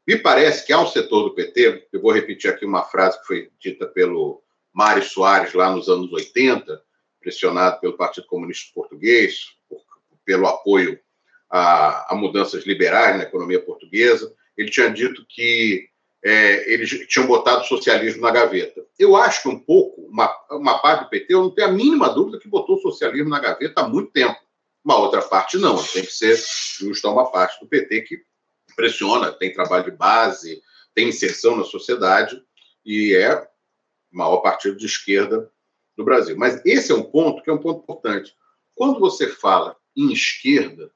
Me parece que há um setor do PT, eu vou repetir aqui uma frase que foi dita pelo Mário Soares lá nos anos 80, pressionado pelo Partido Comunista Português, por, pelo apoio a, a mudanças liberais na economia portuguesa. Ele tinha dito que é, eles tinham botado o socialismo na gaveta. Eu acho que um pouco, uma, uma parte do PT, eu não tenho a mínima dúvida que botou o socialismo na gaveta há muito tempo. Uma outra parte não, tem que ser justo a uma parte do PT que pressiona, tem trabalho de base, tem inserção na sociedade e é o maior partido de esquerda do Brasil. Mas esse é um ponto que é um ponto importante. Quando você fala em esquerda,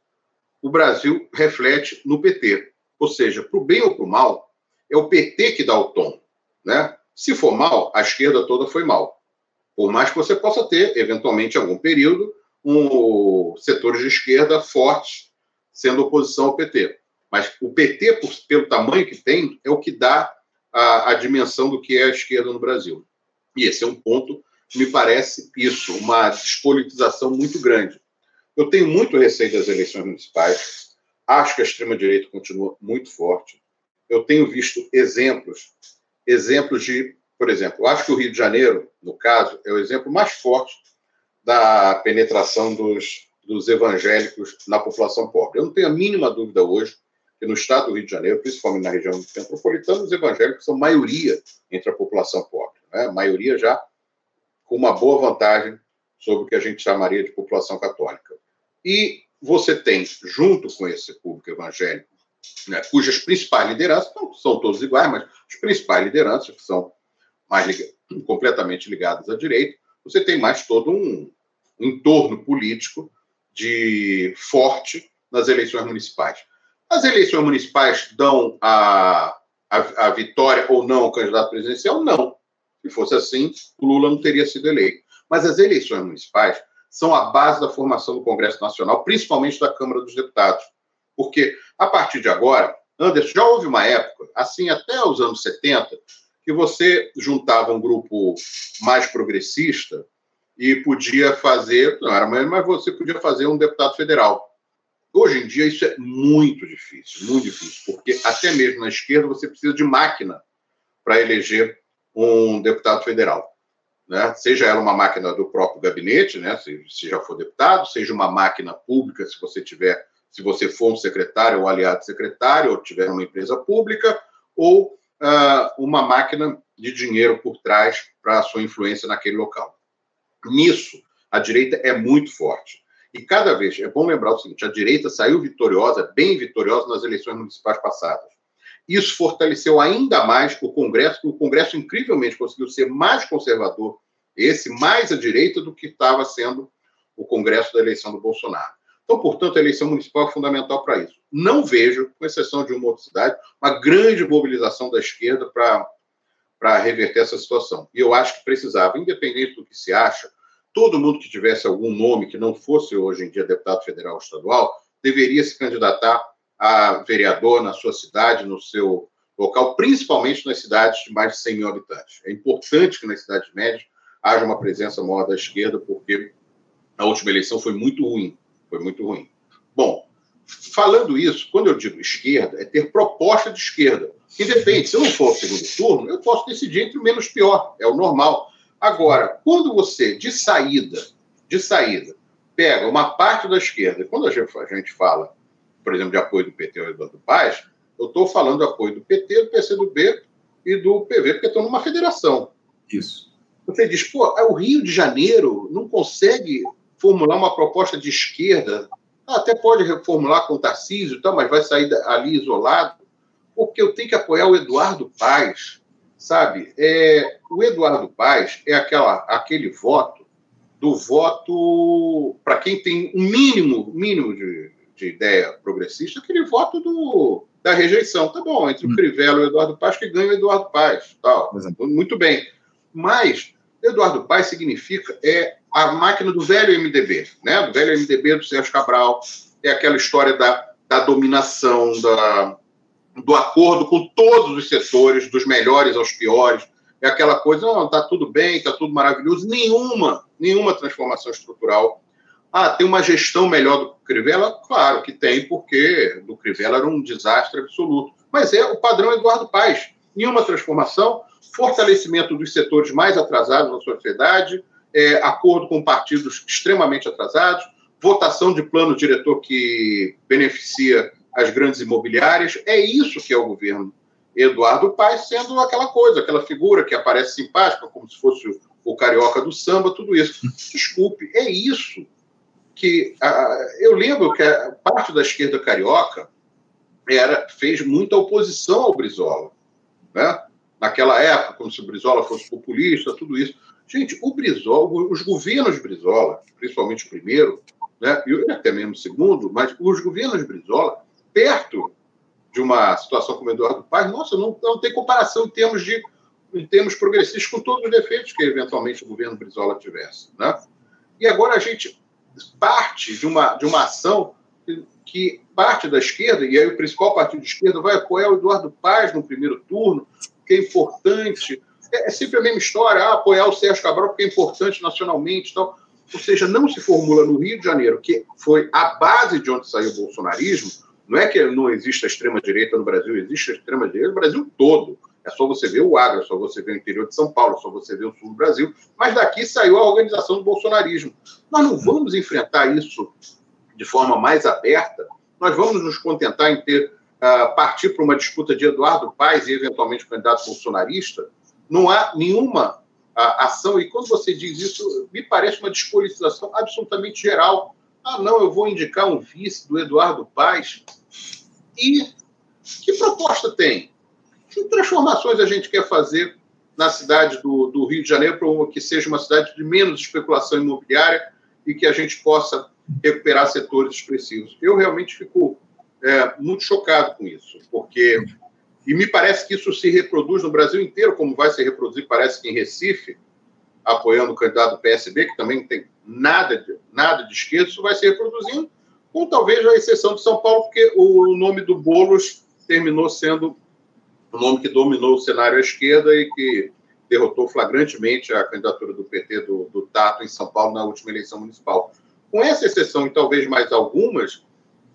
o Brasil reflete no PT. Ou seja, para o bem ou para o mal, é o PT que dá o tom. Né? Se for mal, a esquerda toda foi mal. Por mais que você possa ter, eventualmente, em algum período, um setores de esquerda fortes sendo oposição ao PT. Mas o PT, por, pelo tamanho que tem, é o que dá a, a dimensão do que é a esquerda no Brasil. E esse é um ponto me parece isso, uma despolitização muito grande. Eu tenho muito receio das eleições municipais. Acho que a extrema-direita continua muito forte. Eu tenho visto exemplos, exemplos de, por exemplo, acho que o Rio de Janeiro, no caso, é o exemplo mais forte da penetração dos, dos evangélicos na população pobre. Eu não tenho a mínima dúvida hoje que no estado do Rio de Janeiro, principalmente na região metropolitana, os evangélicos são maioria entre a população pobre. Né? Maioria já com uma boa vantagem sobre o que a gente chamaria de população católica. E você tem, junto com esse público evangélico, né, cujas principais lideranças, não são todos iguais, mas as principais lideranças, que são mais lig completamente ligadas à direita, você tem mais todo um, um entorno político de forte nas eleições municipais. As eleições municipais dão a, a, a, vitória ou não ao candidato presidencial? Não. Se fosse assim, o Lula não teria sido eleito. Mas as eleições municipais são a base da formação do Congresso Nacional, principalmente da Câmara dos Deputados. Porque, a partir de agora, Anderson, já houve uma época, assim até os anos 70, que você juntava um grupo mais progressista e podia fazer, não era mais, mas você podia fazer um deputado federal. Hoje em dia isso é muito difícil, muito difícil, porque até mesmo na esquerda você precisa de máquina para eleger um deputado federal né? seja ela uma máquina do próprio gabinete, né? se, se já for deputado, seja uma máquina pública, se você tiver, se você for um secretário ou aliado secretário, ou tiver uma empresa pública, ou uh, uma máquina de dinheiro por trás para a sua influência naquele local. Nisso, a direita é muito forte. E cada vez, é bom lembrar o seguinte: a direita saiu vitoriosa, bem vitoriosa nas eleições municipais passadas. Isso fortaleceu ainda mais o Congresso, o Congresso incrivelmente conseguiu ser mais conservador, esse mais à direita do que estava sendo o Congresso da eleição do Bolsonaro. Então, portanto, a eleição municipal é fundamental para isso. Não vejo, com exceção de uma outra cidade, uma grande mobilização da esquerda para reverter essa situação. E eu acho que precisava, independente do que se acha, todo mundo que tivesse algum nome que não fosse hoje em dia deputado federal ou estadual deveria se candidatar a vereador na sua cidade, no seu local, principalmente nas cidades de mais de 100 mil habitantes. É importante que nas cidades médias haja uma presença maior da esquerda, porque a última eleição foi muito ruim. Foi muito ruim. Bom, falando isso, quando eu digo esquerda, é ter proposta de esquerda. Que depende, se eu não for ao segundo turno, eu posso decidir entre o menos pior, é o normal. Agora, quando você, de saída, de saída, pega uma parte da esquerda, quando a gente, a gente fala, por exemplo, de apoio do PT ao Eduardo Paz, eu estou falando do apoio do PT, do PCdoB e do PV, porque estão numa federação. Isso. Você diz, pô, o Rio de Janeiro não consegue formular uma proposta de esquerda, até pode reformular com o Tarcísio, tá, mas vai sair ali isolado, porque eu tenho que apoiar o Eduardo Paes, sabe? É, o Eduardo Paes é aquela, aquele voto do voto para quem tem um mínimo, mínimo de, de ideia progressista, aquele voto do, da rejeição. Tá bom, entre o hum. Crivella e o Eduardo Paes, que ganha o Eduardo Paes. Tal. Muito bem. Mas Eduardo Paes significa é a máquina do velho MDB, né? do velho MDB do Sérgio Cabral, é aquela história da, da dominação, da, do acordo com todos os setores, dos melhores aos piores, é aquela coisa, não, tá tudo bem, tá tudo maravilhoso, nenhuma, nenhuma transformação estrutural. Ah, tem uma gestão melhor do Crivella? Claro que tem, porque do Crivella era um desastre absoluto. Mas é o padrão Eduardo Paes. Nenhuma transformação, fortalecimento dos setores mais atrasados na sociedade, é, acordo com partidos extremamente atrasados, votação de plano diretor que beneficia as grandes imobiliárias. É isso que é o governo Eduardo Paes, sendo aquela coisa, aquela figura que aparece simpática, como se fosse o, carioca do samba, tudo isso. Desculpe, é isso que. eu lembro que a parte da esquerda carioca era, fez muita oposição ao Brizola. Né? Naquela época, como se o Brizola fosse populista, tudo isso. Gente, o Brizola, os governos Brizola, principalmente o primeiro, né, e até mesmo o segundo, mas os governos Brizola, perto de uma situação como Eduardo Paz, nossa, não, não tem comparação em termos de em termos progressistas com todos os defeitos que eventualmente o governo Brizola tivesse, né? E agora a gente parte de uma de uma ação que, que parte da esquerda e aí o principal partido de esquerda vai apoiar o Eduardo Paz no primeiro turno, que é importante é, é, sempre a mesma história, ah, apoiar o Sérgio Cabral porque é importante nacionalmente tal. Ou seja, não se formula no Rio de Janeiro, que foi a base de onde saiu o bolsonarismo, não é que não existe a extrema-direita no Brasil, existe a extrema-direita no Brasil todo. É só você ver o Agro, é só você ver o interior de São Paulo, é só você ver o sul do Brasil. Mas daqui saiu a organização do bolsonarismo. Nós não vamos enfrentar isso de forma mais aberta, nós vamos nos contentar em ter uh, partir para uma disputa de Eduardo Paes e eventualmente candidato bolsonarista, não há nenhuma ação, e quando você diz isso, me parece uma despolitização absolutamente geral. Ah, não, eu vou indicar um vice do Eduardo Paes. E que proposta tem? Que transformações a gente quer fazer na cidade do, do Rio de Janeiro para que seja uma cidade de menos especulação imobiliária e que a gente possa recuperar setores expressivos? Eu realmente fico é, muito chocado com isso, porque e me parece que isso se reproduz no Brasil inteiro, como vai se reproduzir, parece que em Recife, apoiando o candidato do PSB, que também não tem nada de, nada de esquerda, isso vai se reproduzindo, com talvez a exceção de São Paulo, porque o nome do Boulos terminou sendo o nome que dominou o cenário à esquerda e que derrotou flagrantemente a candidatura do PT do, do Tato em São Paulo na última eleição municipal. Com essa exceção e talvez mais algumas,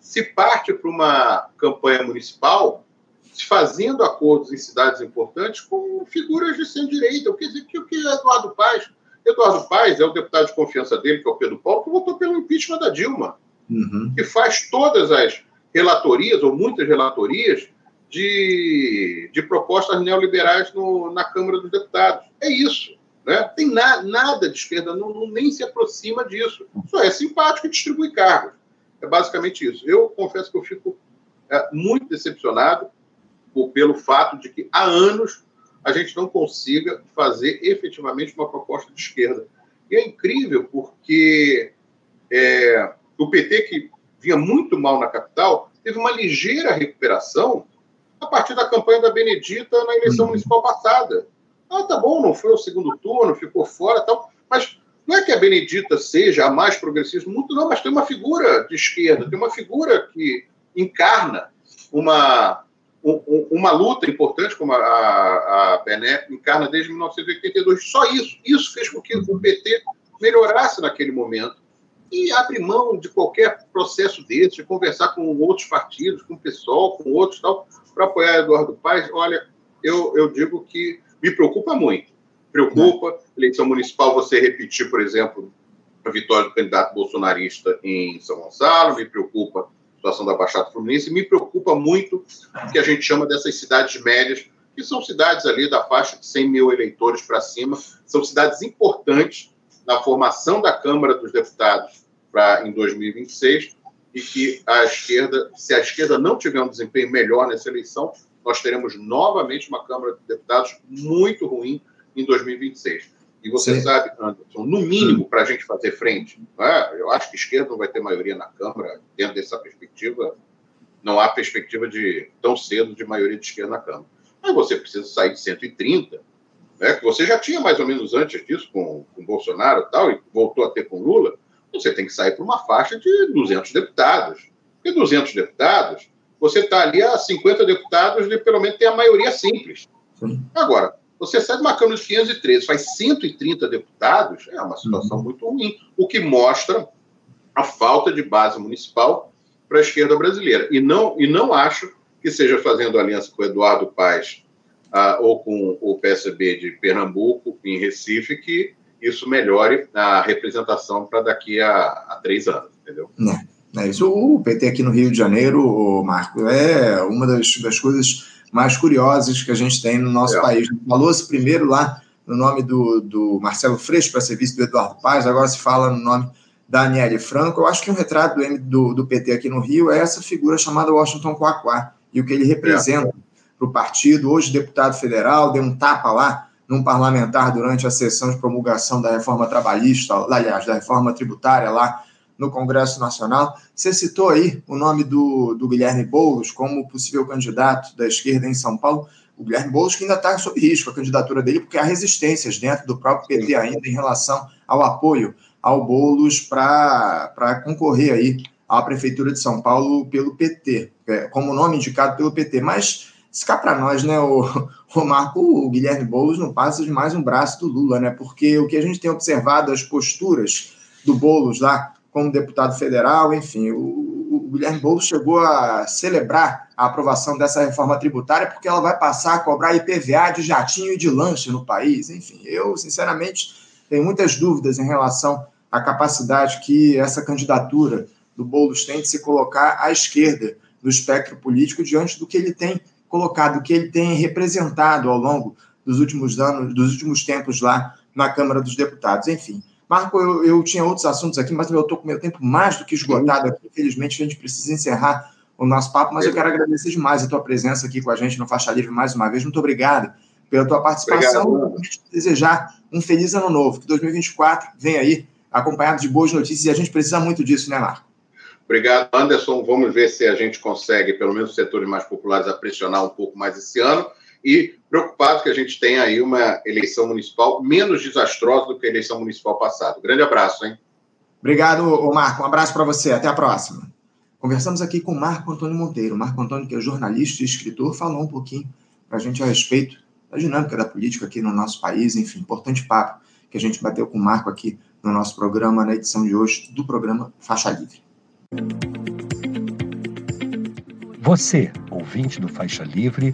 se parte para uma campanha municipal fazendo acordos em cidades importantes com figuras de centro-direita. Dizer, que o que Eduardo Paes... Eduardo Paes é o deputado de confiança dele, que é o Pedro Paulo, que votou pelo impeachment da Dilma, uhum. que faz todas as relatorias, ou muitas relatorias, de, de propostas neoliberais no, na Câmara dos Deputados. É isso. Né? Tem na, nada de esquerda, não, não, nem se aproxima disso. Só é simpático e distribui cargos. É basicamente isso. Eu confesso que eu fico é, muito decepcionado pelo fato de que há anos a gente não consiga fazer efetivamente uma proposta de esquerda. E é incrível porque é, o PT, que vinha muito mal na capital, teve uma ligeira recuperação a partir da campanha da Benedita na eleição uhum. municipal passada. Ah, tá bom, não foi o segundo turno, ficou fora tal, mas não é que a Benedita seja a mais progressista do mundo, não, mas tem uma figura de esquerda, tem uma figura que encarna uma, um, uma luta importante, como a, a Bené encarna desde 1982. Só isso. Isso fez com que o PT melhorasse naquele momento e abre mão de qualquer processo desse, de conversar com outros partidos, com o PSOL, com outros tal, para apoiar Eduardo Paes. Olha, eu, eu digo que me preocupa muito. Preocupa, eleição municipal, você repetir, por exemplo, a vitória do candidato bolsonarista em São Gonçalo, me preocupa a situação da Baixada Fluminense, me preocupa muito o que a gente chama dessas cidades médias, que são cidades ali da faixa de 100 mil eleitores para cima, são cidades importantes na formação da Câmara dos Deputados para em 2026 e que a esquerda, se a esquerda não tiver um desempenho melhor nessa eleição, nós teremos novamente uma Câmara de Deputados muito ruim em 2026. E você Sim. sabe, Anderson, no mínimo, para a gente fazer frente, é? eu acho que esquerda não vai ter maioria na Câmara, dentro dessa perspectiva, não há perspectiva de tão cedo de maioria de esquerda na Câmara. Mas você precisa sair de 130, né, que você já tinha mais ou menos antes disso com, com Bolsonaro e tal, e voltou a ter com Lula, você tem que sair para uma faixa de 200 deputados. E 200 deputados, você está ali a 50 deputados de pelo menos ter a maioria simples. Sim. Agora, você sai de uma Câmara de 513, faz 130 deputados, é uma situação uhum. muito ruim, o que mostra a falta de base municipal para a esquerda brasileira. E não, e não acho que seja fazendo aliança com o Eduardo Paes uh, ou com o PSB de Pernambuco, em Recife, que isso melhore a representação para daqui a, a, três anos, entendeu? É, é isso. O PT aqui no Rio de Janeiro, Marco, é uma das, das coisas mais curiosas que a gente tem no nosso é. país. Falou-se primeiro lá no nome do, do Marcelo Freixo para ser vice do Eduardo Paz, agora se fala no nome da Aniele Franco. Eu acho que um retrato do, do, do PT aqui no Rio é essa figura chamada Washington Quaquá e o que ele representa é. para o partido. Hoje, deputado federal, deu um tapa lá num parlamentar durante a sessão de promulgação da reforma trabalhista, aliás, da reforma tributária lá no Congresso Nacional. Você citou aí o nome do, do Guilherme Boulos como possível candidato da esquerda em São Paulo. O Guilherme Boulos que ainda está sob risco a candidatura dele, porque há resistências dentro do próprio PT ainda em relação ao apoio ao Boulos para concorrer aí à Prefeitura de São Paulo pelo PT, é, como nome indicado pelo PT. Mas se cá para nós, né, o, o Marco, o Guilherme Boulos não passa de mais um braço do Lula, né? Porque o que a gente tem observado, as posturas do Boulos lá como deputado federal, enfim, o, o Guilherme Boulos chegou a celebrar a aprovação dessa reforma tributária porque ela vai passar a cobrar IPVA de jatinho e de lanche no país. Enfim, eu, sinceramente, tenho muitas dúvidas em relação à capacidade que essa candidatura do Boulos tem de se colocar à esquerda do espectro político diante do que ele tem colocado, que ele tem representado ao longo dos últimos anos, dos últimos tempos lá na Câmara dos Deputados. Enfim, Marco, eu, eu tinha outros assuntos aqui, mas eu estou com meu tempo mais do que esgotado aqui. Infelizmente, a gente precisa encerrar o nosso papo, mas eu quero agradecer demais a tua presença aqui com a gente no Faixa Livre mais uma vez. Muito obrigado pela tua participação. Obrigado. Desejar um feliz ano novo, que 2024 vem aí acompanhado de boas notícias e a gente precisa muito disso, né, Marco? Obrigado, Anderson. Vamos ver se a gente consegue, pelo menos os setores mais populares, a pressionar um pouco mais esse ano. E preocupado que a gente tenha aí uma eleição municipal menos desastrosa do que a eleição municipal passada. Grande abraço, hein? Obrigado, Marco. Um abraço para você. Até a próxima. Conversamos aqui com Marco Antônio Monteiro. Marco Antônio, que é jornalista e escritor, falou um pouquinho para a gente a respeito da dinâmica da política aqui no nosso país. Enfim, importante papo que a gente bateu com o Marco aqui no nosso programa, na edição de hoje do programa Faixa Livre. Você, ouvinte do Faixa Livre,